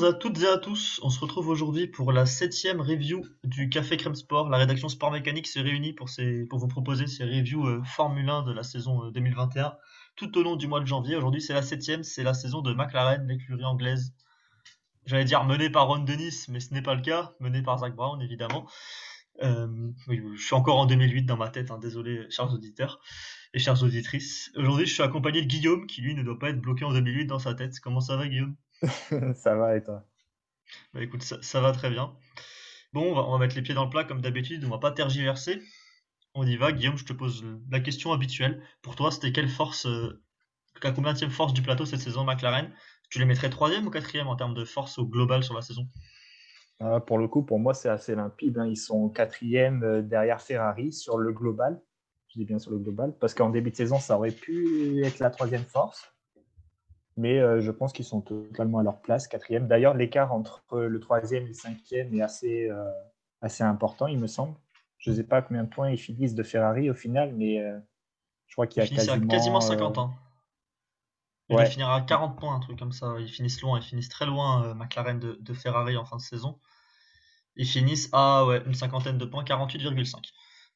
Bonjour à toutes et à tous, on se retrouve aujourd'hui pour la septième review du Café Crème Sport. La rédaction Sport Mécanique s'est réunie pour, vous proposer ces reviews euh, Formule 1 de la saison 2021 euh, tout au long du mois de janvier. Aujourd'hui c'est la septième, c'est la saison de McLaren, l'écurie anglaise. J'allais dire menée par Ron Dennis, mais ce n'est pas le cas, menée par Zach Brown évidemment. Euh, je suis encore en 2008 dans ma tête, hein, désolé chers auditeurs et chères auditrices. Aujourd'hui je suis accompagné de Guillaume qui lui ne doit pas être bloqué en 2008 dans sa tête. Comment ça va Guillaume? ça va et toi? Bah écoute, ça, va très bien. Bon, on va, mettre les pieds dans le plat comme d'habitude, on va pas tergiverser. On y va. Guillaume, je te pose la question habituelle. Pour toi, c'était quelle force, euh, à combien de force du plateau cette saison McLaren? Tu les mettrais troisième ou quatrième en termes de force au global sur la saison? Ah, Pour le coup, pour moi, c'est assez limpide. Hein. Ils sont quatrième euh, derrière Ferrari sur le global. Je dis bien sur le global, parce qu'en début de saison, ça aurait pu être la troisième force mais euh, je pense qu'ils sont totalement à leur place, quatrième. D'ailleurs, l'écart entre le troisième et le cinquième est assez, euh, assez important, il me semble. Je ne sais pas combien de points ils finissent de Ferrari au final, mais euh, je crois qu'il y a quasiment, quasiment 50 ans. Ils ouais. finir à 40 points, un truc comme ça. Ils finissent loin, ils finissent très loin, McLaren de, de, Ferrari en fin de saison. Ils finissent à ouais, une cinquantaine de points, 48,5.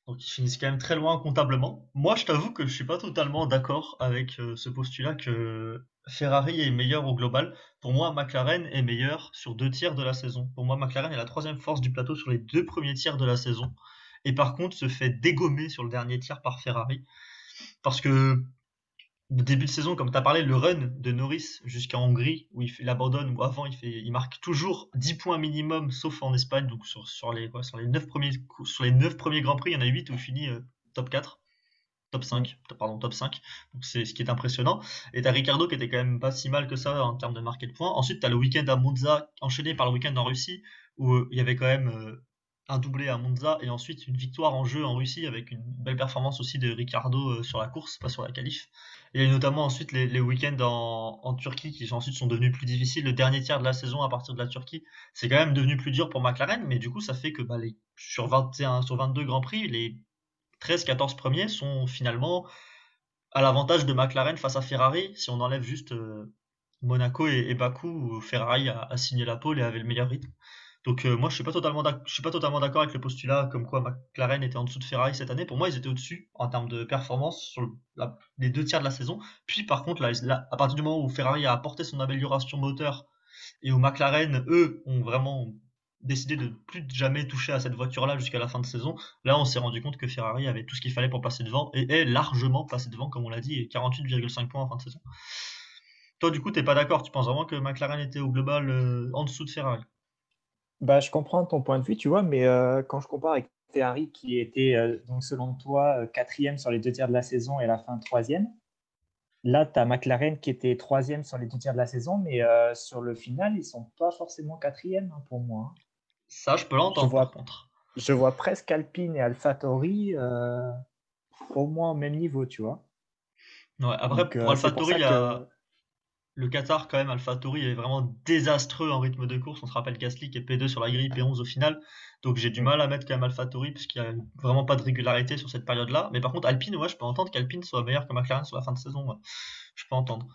Donc ils finissent quand même très loin comptablement. Moi, je t'avoue que je suis pas totalement d'accord avec ce postulat que Ferrari est meilleur au global. Pour moi, McLaren est meilleur sur deux tiers de la saison. Pour moi, McLaren est la troisième force du plateau sur les deux premiers tiers de la saison. Et par contre, se fait dégommer sur le dernier tiers par Ferrari. Parce que début de saison, comme tu as parlé, le run de Norris jusqu'à Hongrie, où il, abandonne, ou avant, il, fait, il marque toujours 10 points minimum, sauf en Espagne. Donc sur, sur les, sur, les 9 premiers, sur les 9 premiers Grands Prix, il y en a 8 où il finit euh, top 4 top 5, pardon, top 5. Donc c'est ce qui est impressionnant. Et t'as Ricardo qui était quand même pas si mal que ça en termes de marqué de points. Ensuite, t'as le week-end à Monza, enchaîné par le week-end en Russie, où euh, il y avait quand même euh, un doublé à Monza et ensuite une victoire en jeu en Russie avec une belle performance aussi de Ricardo euh, sur la course, pas sur la qualif. Et il y a notamment ensuite les, week-ends en, Turquie qui ensuite sont devenus plus difficiles. Le dernier tiers de la saison à partir de la Turquie, c'est quand même devenu plus dur pour McLaren, mais du coup ça fait que bah, sur 21, sur 22 Grands Prix, les 13-14 premiers sont finalement à l'avantage de McLaren face à Ferrari. Si on enlève juste euh, Monaco et, Bakou, où Ferrari a, signé la pole et avait le meilleur rythme. Donc euh, moi je suis pas totalement suis pas totalement d'accord avec le postulat comme quoi McLaren était en dessous de Ferrari cette année. Pour moi ils étaient au-dessus en termes de performance sur les deux tiers de la saison. Puis par contre là, à partir du moment où Ferrari a apporté son amélioration moteur et où McLaren eux ont vraiment décidé de plus jamais toucher à cette voiture-là jusqu'à la fin de saison. Là, on s'est rendu compte que Ferrari avait tout ce qu'il fallait pour passer devant et est largement passé devant, comme on l'a dit, et 48,5 points en fin de saison. Toi, du coup, t'es pas d'accord? Tu penses vraiment que McLaren était au global euh, en dessous de Ferrari? Bah, Je comprends ton point de vue, tu vois, mais euh, quand je compare avec Ferrari, qui était, euh, donc selon toi, quatrième sur les deux tiers de la saison et à la fin troisième, Là, tu as McLaren qui était troisième sur les deux tiers de la saison, mais sur le final, ils sont pas forcément quatrième hein, pour moi. Hein. Ça, je peux l'entendre par contre. Je vois presque Alpine et AlphaTauri euh, au moins au même niveau, tu vois. Ouais, après, pour euh, AlphaTauri, le Qatar, quand même, AlphaTauri est vraiment désastreux en rythme de course. On se rappelle Gasly qui est P2 sur la grille, P11 au final. Donc j'ai du mal à mettre quand même AlphaTauri puisqu'il n'y a vraiment pas de régularité sur cette période-là. Mais par contre, Alpine, ouais, je peux entendre qu'Alpine soit meilleur que McLaren sur la fin de saison. Je peux entendre.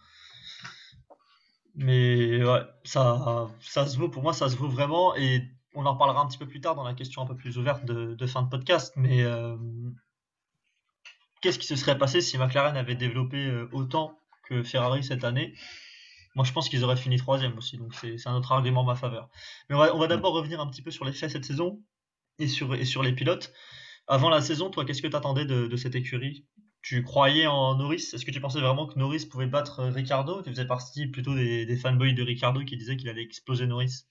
Mais ouais, ça, ça se vaut, pour moi, ça se vaut vraiment. Et on en reparlera un petit peu plus tard dans la question un peu plus ouverte de, fin de podcast, mais euh, qu'est-ce qui se serait passé si McLaren avait développé euh, autant que Ferrari cette année? Moi, je pense qu'ils auraient fini troisième aussi, donc c'est un autre argument en ma faveur. Mais on va, d'abord revenir un petit peu sur les faits cette saison et sur, les pilotes. Avant la saison, toi, qu'est-ce que tu attendais de, cette écurie? Tu croyais en Norris? Est-ce que tu pensais vraiment que Norris pouvait battre Ricardo? Tu faisais partie plutôt des, fanboys de Ricardo qui disaient qu'il allait exploser Norris?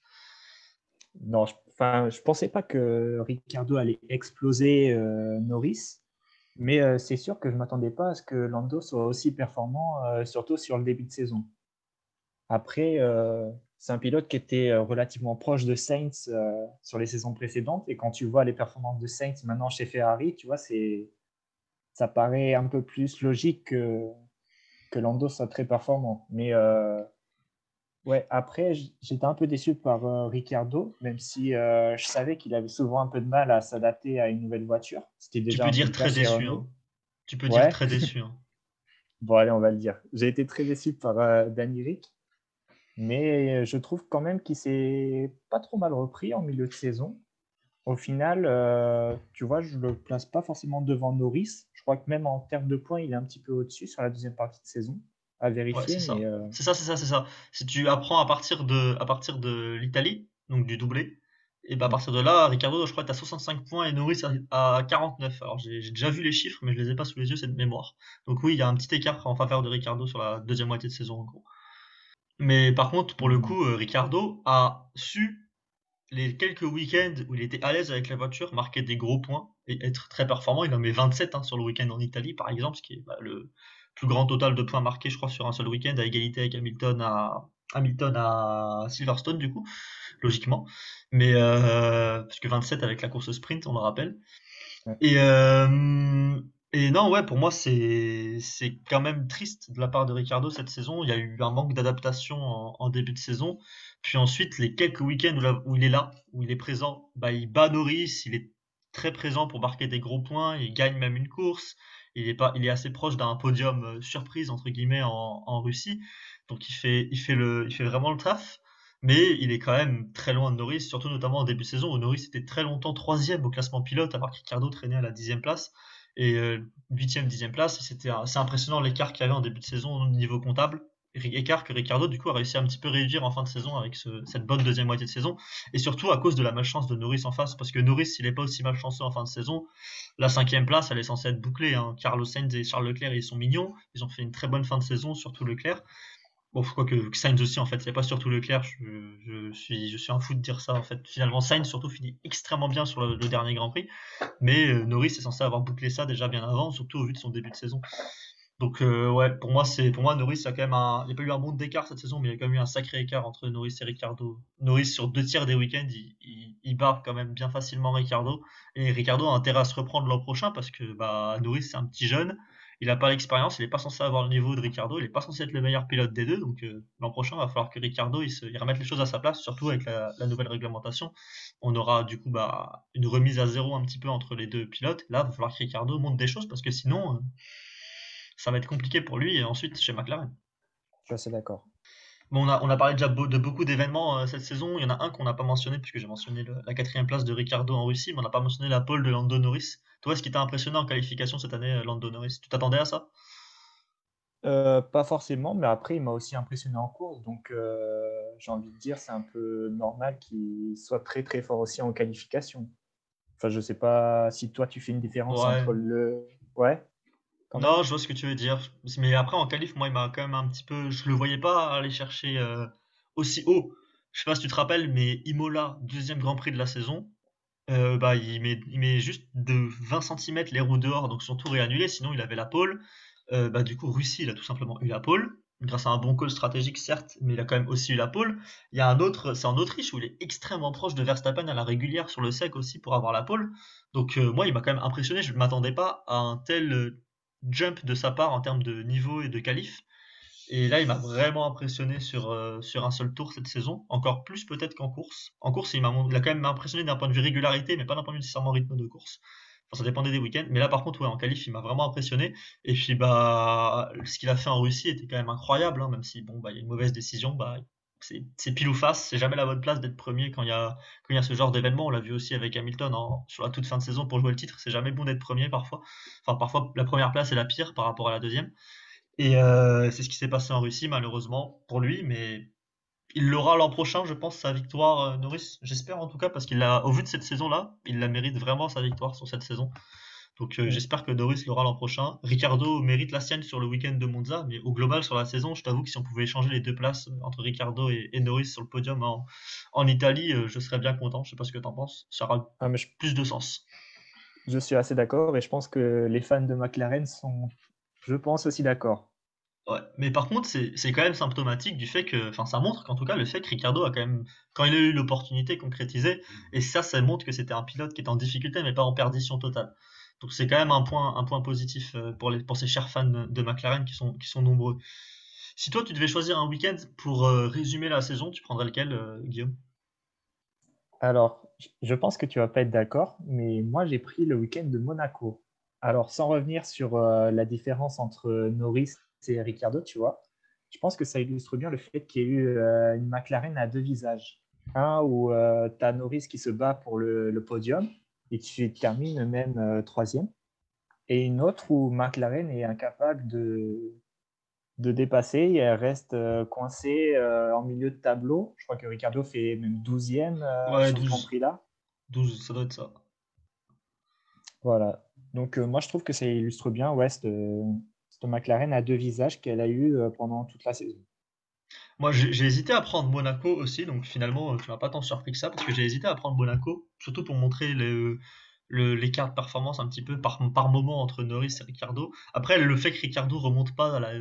Non, je, enfin, je pensais pas que Ricardo allait exploser euh, Norris, mais euh, c'est sûr que je m'attendais pas à ce que Lando soit aussi performant, euh, surtout sur le début de saison. Après, c'est un pilote qui était relativement proche de Sainz sur les saisons précédentes, et quand tu vois les performances de Sainz maintenant chez Ferrari, tu vois, c'est ça paraît un peu plus logique que, que Lando soit très performant. Mais euh, ouais, après, j'étais un peu déçu par euh, Ricardo, même si euh, je savais qu'il avait souvent un peu de mal à s'adapter à une nouvelle voiture. C'était déjà tu peux dire très déçu. Hein. Tu peux dire très déçu. Hein. bon, allez, on va le dire. J'ai été très déçu par Danny Rick. Mais je trouve quand même qu'il s'est pas trop mal repris en milieu de saison. Au final, tu vois, je ne le place pas forcément devant Norris. Je crois que même en termes de points, il est un petit peu au-dessus sur la deuxième partie de saison à vérifier. Euh, c'est ça, c'est ça, c'est ça, Si tu apprends à partir de, à partir de l'Italie, donc du doublé, et bah à partir de là, Ricardo, je crois que tu as 65 points et Norris à 49. Alors j'ai déjà vu les chiffres, mais je les ai pas sous les yeux, c'est de mémoire. Donc oui, il y a un petit écart en faveur de Ricardo sur la deuxième moitié de saison en gros. Mais par contre, pour le coup, euh, Ricardo a su les quelques week-ends où il était à l'aise avec la voiture, marquer des gros points et être très performant. Il en met 27 hein, sur le week-end en Italie, par exemple, ce qui est bah, le, plus grand total de points marqués, je crois, sur un seul week-end, à égalité avec Hamilton à, Hamilton à Silverstone, du coup, logiquement. Mais, euh, parce que 27 avec la course sprint, on le rappelle. Et, euh, et non, ouais, pour moi, c'est, c'est quand même triste de la part de Ricardo cette saison. Il y a eu un manque d'adaptation en, début de saison. Puis ensuite, les quelques week-ends où, il est là, où il est présent, bah, il bat Norris, il est très présent pour marquer des gros points, il gagne même une course il est, pas, il est assez proche d'un podium euh, surprise entre guillemets en, en, Russie. Donc il fait, il, fait le, il fait vraiment le taf. Mais il est quand même très loin de Norris, surtout notamment en début de saison où Norris était très longtemps troisième au classement pilote, alors que Ricardo traînait à la dixième place et euh, huitième, dixième place. C'était assez impressionnant l'écart qu'il y avait en début de saison au niveau comptable écart que Ricardo du coup a réussi à un petit peu réduire en fin de saison avec cette bonne deuxième moitié de saison et surtout à cause de la malchance de Norris en face parce que Norris il est pas aussi malchanceux en fin de saison la cinquième place elle est censée être bouclée hein. Carlos Sainz et Charles Leclerc ils sont mignons ils ont fait une très bonne fin de saison surtout Leclerc bon quoi que Sainz aussi en fait. C'est pas surtout Leclerc. Je, suis je suis un fou de dire ça en fait. Finalement Sainz surtout finit extrêmement bien sur le, dernier Grand Prix. Mais euh, Norris est censé avoir bouclé ça déjà bien avant surtout au vu de son début de saison. Donc euh, ouais, pour moi c'est pour moi Norris a quand même il n'y a pas eu un monde d'écart cette saison, mais il y a quand même eu un sacré écart entre Norris et Ricardo. Norris sur deux tiers des week-ends, il barre quand même bien facilement Ricardo, et Ricardo a intérêt à se reprendre l'an prochain parce que bah Norris c'est un petit jeune, il n'a pas l'expérience, il n'est pas censé avoir le niveau de Ricardo, il n'est pas censé être le meilleur pilote des deux, donc euh, l'an prochain il va falloir que Ricardo il, remette les choses à sa place, surtout avec la, la, nouvelle réglementation. On aura du coup bah une remise à zéro un petit peu entre les deux pilotes. Là, il va falloir que Ricardo monte des choses parce que sinon euh, ça va être compliqué pour lui et ensuite chez McLaren. Je suis assez d'accord. Bon, on, a, on a parlé déjà de beaucoup d'événements euh, cette saison. Il y en a un qu'on n'a pas mentionné, puisque j'ai mentionné la quatrième place de Ricardo en Russie, mais on n'a pas mentionné la pole de Lando Norris. Toi, ce qui t'a impressionné en qualification cette année, euh, Lando Norris? Tu t'attendais à ça? Euh, Pas forcément, mais après, il m'a aussi impressionné en course. Donc, j'ai envie de dire, c'est un peu normal qu'il soit très très fort aussi en qualification. Enfin, je sais pas si toi, tu fais une différence entre le. Ouais. Non, je vois ce que tu veux dire. Mais après, en qualif, moi, il m'a quand même un petit peu. Je le voyais pas aller chercher euh, aussi haut. Je sais pas si tu te rappelles, mais Imola, deuxième Grand Prix de la saison, euh, bah, il met, il met juste de 20 cm les roues dehors, donc son tour est annulé. Sinon, il avait la pole. Euh, bah, du coup, Russie, il a tout simplement eu la pole. Grâce à un bon call stratégique, certes, mais il a quand même aussi eu la pole. Il y a un autre, c'est en Autriche où il est extrêmement proche de Verstappen à la régulière sur le sec aussi pour avoir la pole. Donc, moi, il m'a quand même impressionné. Je ne m'attendais pas à un tel jump de sa part en termes de niveau et de qualif. Et là, il m'a vraiment impressionné sur, euh, sur un seul tour cette saison, encore plus peut-être qu'en course. En course, il, m'a, quand même impressionné d'un point de vue régularité, mais pas d'un point de vue nécessairement rythme de course. Enfin, ça dépendait des week-ends. Mais là, par contre, ouais, en qualif, il m'a vraiment impressionné. Et puis, bah, ce qu'il a fait en Russie était quand même incroyable, hein, même si, bon, bah, il y a une mauvaise décision, bah, c'est pile ou face, c'est jamais la bonne place d'être premier quand il y a, ce genre d'événement. On l'a vu aussi avec Hamilton sur la toute fin de saison pour jouer le titre. C'est jamais bon d'être premier parfois. Enfin, parfois la première place est la pire par rapport à la deuxième. Et euh, c'est ce qui s'est passé en Russie, malheureusement pour lui, mais il l'aura l'an prochain, je pense, sa victoire, euh, Norris. J'espère en tout cas, parce qu'il a, au vu de cette saison-là, il la mérite vraiment sa victoire sur cette saison. Donc euh, j'espère que Doris l'aura l'an prochain. Ricardo mérite la sienne sur le week-end de Monza, mais au global sur la saison, je t'avoue que si on pouvait échanger les deux places euh, entre Ricardo et, Norris sur le podium en, Italie, euh, je serais bien content. Je sais pas ce que tu en penses. Ça aura ah, plus de sens. Je suis assez d'accord et je pense que les fans de McLaren sont, je pense, aussi d'accord. Ouais, mais par contre, c'est quand même symptomatique du fait que, enfin, ça montre qu'en tout cas, le fait que Ricardo a quand même, quand il a eu l'opportunité concrétisée, et ça, ça montre que c'était un pilote qui était en difficulté, mais pas en perdition totale. Donc c'est quand même un point, un point positif euh, pour, les, pour ces chers fans de McLaren qui sont, qui sont nombreux. Si toi tu devais choisir un week-end pour euh, résumer la saison, tu prendrais lequel, euh, Guillaume? Alors, je pense que tu vas pas être d'accord, mais moi j'ai pris le week-end de Monaco. Alors, sans revenir sur la différence entre Norris et Ricciardo, tu vois, je pense que ça illustre bien le fait qu'il y ait eu une McLaren à deux visages. Un où tu as Norris qui se bat pour le podium et qui termine même euh, troisième. Et une autre où McLaren est incapable de, de dépasser. Et elle reste euh, coincée euh, en milieu de tableau. Je crois que Ricardo fait même 12e ouais, sur 12. prix là. 12, ça doit être ça. Voilà. Donc moi je trouve que ça illustre bien West cette McLaren à deux visages qu'elle a eu pendant toute la saison. Moi, j'ai hésité à prendre Monaco aussi, donc finalement, tu m'as pas tant surpris que ça, parce que j'ai hésité à prendre Monaco, surtout pour montrer l'écart de performance un petit peu par, par moment entre Norris et Ricardo. Après, le fait que Ricardo remonte pas à la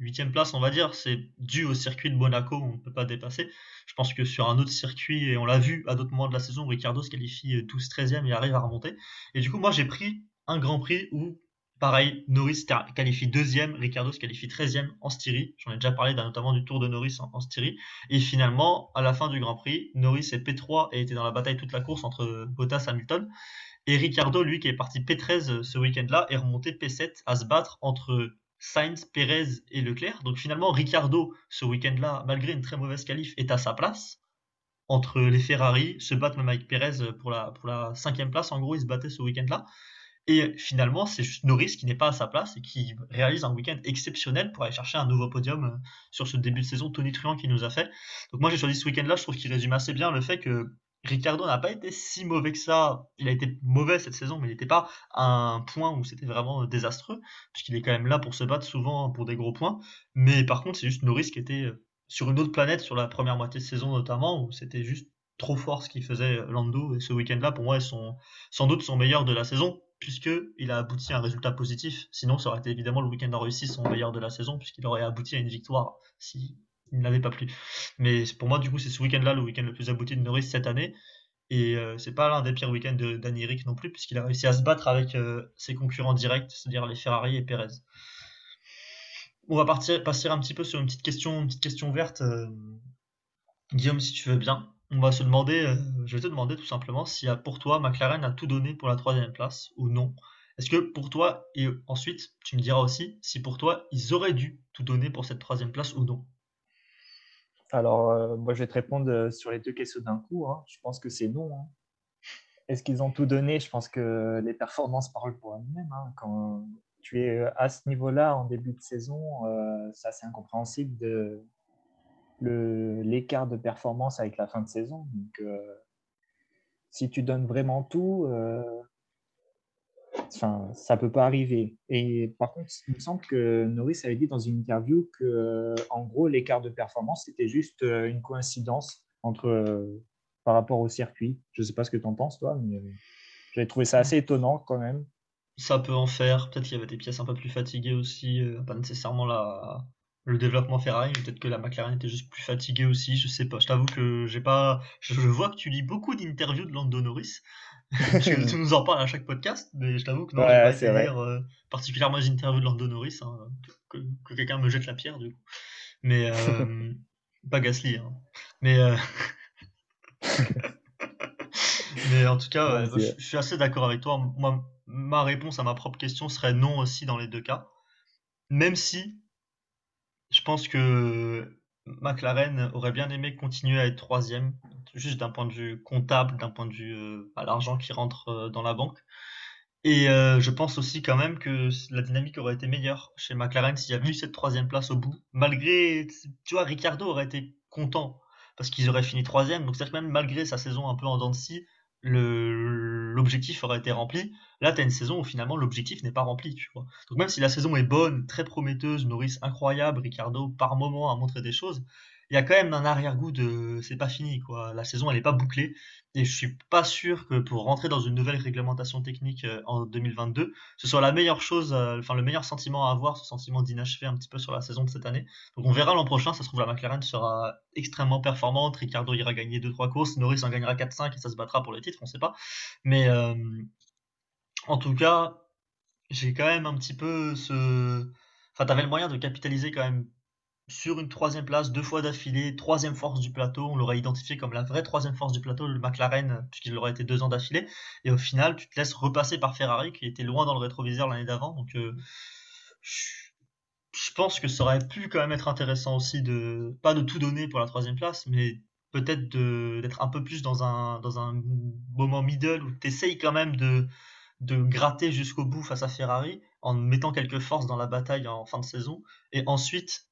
huitième place, on va dire, c'est dû au circuit de Monaco, on ne peut pas dépasser. Je pense que sur un autre circuit, et on l'a vu à d'autres moments de la saison, Ricardo se qualifie 12-13e et arrive à remonter. Et du coup, moi, j'ai pris un Grand Prix où Pareil, Norris qualifie deuxième, Ricardo se qualifie treizième en Styrie. J'en ai déjà parlé notamment du tour de Norris en, Styrie. Et finalement, à la fin du Grand Prix, Norris est P3 et était dans la bataille toute la course entre Bottas et Hamilton. Et Ricardo, lui, qui est parti P13 ce week-end-là, est remonté P7 à se battre entre Sainz, Perez et Leclerc. Donc finalement, Ricardo, ce week-end-là, malgré une très mauvaise qualif, est à sa place. Entre les Ferrari, se battent même avec Perez pour la, pour la cinquième place. En gros, ils se battaient ce week-end-là. Et finalement, c'est juste Norris qui n'est pas à sa place et qui réalise un week-end exceptionnel pour aller chercher un nouveau podium euh, sur ce début de saison Tony Truant qui nous a fait. Donc moi j'ai choisi ce week-end-là, je trouve qu'il résume assez bien le fait que Ricardo n'a pas été si mauvais que ça. Il a été mauvais cette saison, mais il n'était pas à un point où c'était vraiment désastreux, puisqu'il est quand même là pour se battre souvent pour des gros points. Mais par contre, c'est juste Norris qui était euh, sur une autre planète sur la première moitié de saison notamment, où c'était juste trop fort ce qu'il faisait Lando. Et ce week-end-là, pour moi, ils sont sans doute son meilleur de la saison puisqu'il a abouti à un résultat positif. Sinon, ça aurait été évidemment le week-end en Russie son meilleur de la saison, puisqu'il aurait abouti à une victoire s'il n'avait pas plu. Mais pour moi, du coup, c'est ce week-end-là le week-end le plus abouti de Norris cette année. Et euh, c'est pas l'un des pires week-ends de Danny Rick non plus, puisqu'il a réussi à se battre avec euh, ses concurrents directs, c'est-à-dire les Ferrari et Perez. On va partir, passer un petit peu sur une petite question, une verte. Euh, Guillaume, si tu veux bien on va se demander, euh, je vais te demander tout simplement si pour toi McLaren a tout donné pour la troisième place ou non. Est-ce que pour toi, et ensuite tu me diras aussi si pour toi ils auraient dû tout donner pour cette troisième place ou non Alors, euh, moi je vais te répondre euh, sur les deux questions d'un coup. Hein. Je pense que c'est non. Hein. Est-ce qu'ils ont tout donné? Je pense que les performances parlent pour elles-mêmes. Hein. Quand tu es à ce niveau-là en début de saison, ça c'est incompréhensible de, l'écart de performance avec la fin de saison. Donc, euh, si tu donnes vraiment tout, euh, enfin, ça peut pas arriver. Et par contre, il me semble que Norris avait dit dans une interview que, euh, en gros, l'écart de performance c'était juste une coïncidence entre par rapport au circuit. Je sais pas ce que tu en penses, toi, mais j'avais trouvé ça assez étonnant quand même. Ça peut en faire. Peut-être qu'il y avait des pièces un peu plus fatiguées aussi, pas nécessairement la, le développement Ferrari, peut-être que la McLaren était juste plus fatiguée aussi, je sais pas. Je t'avoue que j'ai pas. Je, vois que tu lis beaucoup d'interviews de Lando Norris. tu, tu, nous en parles à chaque podcast, mais je t'avoue que non, ouais, j'ai pas lire euh, particulièrement les interviews de Lando Norris, hein, que, quelqu'un me jette la pierre du coup. Mais euh, pas Gasly, hein. Mais euh, mais en tout cas, je, je, suis assez d'accord avec toi. Moi, ma réponse à ma propre question serait non aussi dans les deux cas. Même si je pense que McLaren aurait bien aimé continuer à être troisième, juste d'un point de vue comptable, d'un point de vue euh, à l'argent qui rentre euh, dans la banque. Et euh, je pense aussi quand même que la dynamique aurait été meilleure chez McLaren s'il y avait eu cette troisième place au bout. Malgré, tu vois, Ricardo aurait été content parce qu'ils auraient fini troisième. Donc c'est-à-dire que même malgré sa saison un peu en dents de scie, l'objectif aurait été rempli. Là, tu une saison où finalement l'objectif n'est pas rempli, tu vois. Donc même si la saison est bonne, très prometteuse, Norris incroyable, Ricardo par moment a montré des choses, il y a quand même un arrière-goût de c'est pas fini quoi. La saison elle est pas bouclée et je suis pas sûr que pour rentrer dans une nouvelle réglementation technique euh, en 2022, ce soit la meilleure chose, euh, enfin le meilleur sentiment à avoir, ce sentiment d'inachevé un petit peu sur la saison de cette année. Donc on verra l'an prochain, ça se trouve la McLaren sera extrêmement performante, Ricardo ira gagner 2-3 courses, Norris en gagnera 4-5 et ça se battra pour le titre, on sait pas. Mais euh, En tout cas, j'ai quand même un petit peu ce. Enfin, t'avais le moyen de capitaliser quand même sur une troisième place, deux fois d'affilée, troisième force du plateau. On l'aurait identifié comme la vraie troisième force du plateau, le McLaren, puisqu'il aurait été deux ans d'affilée. Et au final, tu te laisses repasser par Ferrari, qui était loin dans le rétroviseur l'année d'avant. Donc, euh, je pense que ça aurait pu quand même être intéressant aussi de, pas de tout donner pour la troisième place, mais peut-être d'être un peu plus dans un, dans un moment middle où tu essayes quand même de, de gratter jusqu'au bout face à Ferrari en mettant quelques forces dans la bataille en fin de saison. Et ensuite,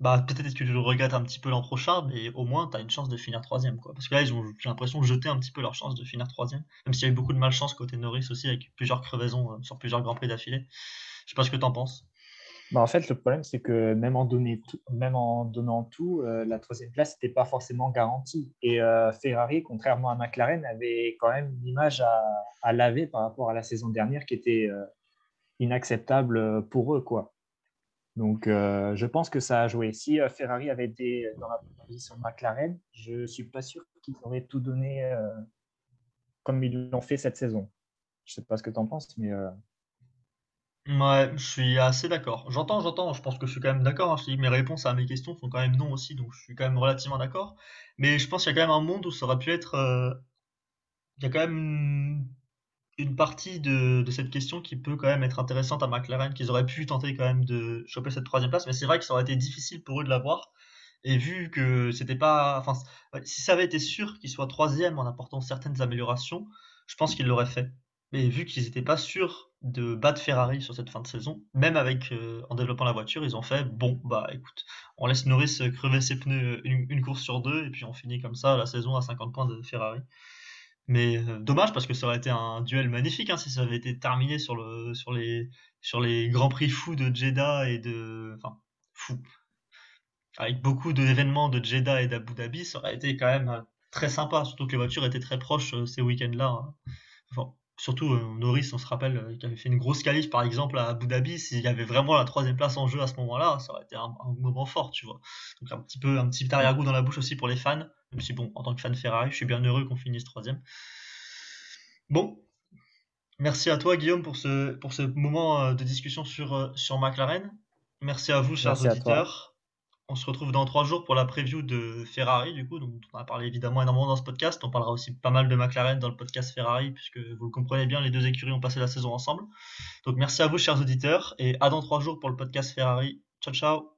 bah, peut-être que tu le regrettes un petit peu l'an prochain, mais au moins tu as une chance de finir troisième. Quoi. Parce que là, ils ont, j'ai l'impression, jeté un petit peu leur chance de finir troisième. Même s'il y a eu beaucoup de malchance côté Norris aussi, avec plusieurs crevaisons euh, sur plusieurs Grands Prix d'affilée. Je sais pas ce que tu en penses. Bah en fait, le problème, c'est que même en, même en donnant tout, euh, la troisième place n'était pas forcément garantie. Et euh, Ferrari, contrairement à McLaren, avait quand même une image à, à laver par rapport à la saison dernière qui était inacceptable pour eux. Quoi. Donc, euh, je pense que ça a joué. Si euh, Ferrari avait été dans la position de McLaren, je ne suis pas sûr qu'ils auraient tout donné euh, comme ils l'ont fait cette saison. Je ne sais pas ce que tu en penses, mais. Ouais, je suis assez d'accord. J'entends, j'entends. Je pense que je suis quand même d'accord. Hein. mes réponses à mes questions sont quand même non aussi, donc je suis quand même relativement d'accord. Mais je pense qu'il y a quand même un monde où ça aurait pu être. Il y a quand même une partie de, cette question qui peut quand même être intéressante à McLaren, qu'ils auraient pu tenter quand même de choper cette troisième place, mais c'est vrai que ça aurait été difficile pour eux de l'avoir. Et vu que c'était pas, enfin, si ça avait été sûr qu'ils soient troisième en apportant certaines améliorations, je pense qu'ils l'auraient fait. Mais vu qu'ils n'étaient pas sûrs de battre Ferrari sur cette fin de saison, même avec euh, en développant la voiture, ils ont fait bon bah écoute, on laisse Norris crever ses pneus une, une, course sur deux et puis on finit comme ça la saison à 50 points de Ferrari. Mais euh, dommage parce que ça aurait été un duel magnifique hein, si ça avait été terminé sur, le, sur, les, sur les grands prix fous de Jeddah et de. Enfin, fou. Avec beaucoup d'événements de Jeddah et d'Abu Dhabi, ça aurait été quand même euh, très sympa, surtout que les voitures étaient très proches euh, ces week-ends-là. Hein. Enfin, surtout Norris, on se rappelle, qui avait fait une grosse qualif par exemple à Abu Dhabi, s'il y avait vraiment la troisième place en jeu à ce moment-là, ça aurait été un, moment fort, tu vois. Donc un petit peu un petit arrière-goût dans la bouche aussi pour les fans. Même si, bon, en tant que fan Ferrari, je suis bien heureux qu'on finisse troisième. Bon, merci à toi, Guillaume, pour ce, pour ce moment euh, de discussion sur, euh, sur McLaren. Merci à vous, chers auditeurs. On se retrouve dans trois jours pour la preview de Ferrari, du coup, dont on a parlé évidemment énormément dans ce podcast. On parlera aussi pas mal de McLaren dans le podcast Ferrari, puisque vous le comprenez bien, les deux écuries ont passé la saison ensemble. Donc merci à vous, chers auditeurs, et à dans trois jours pour le podcast Ferrari. Ciao, ciao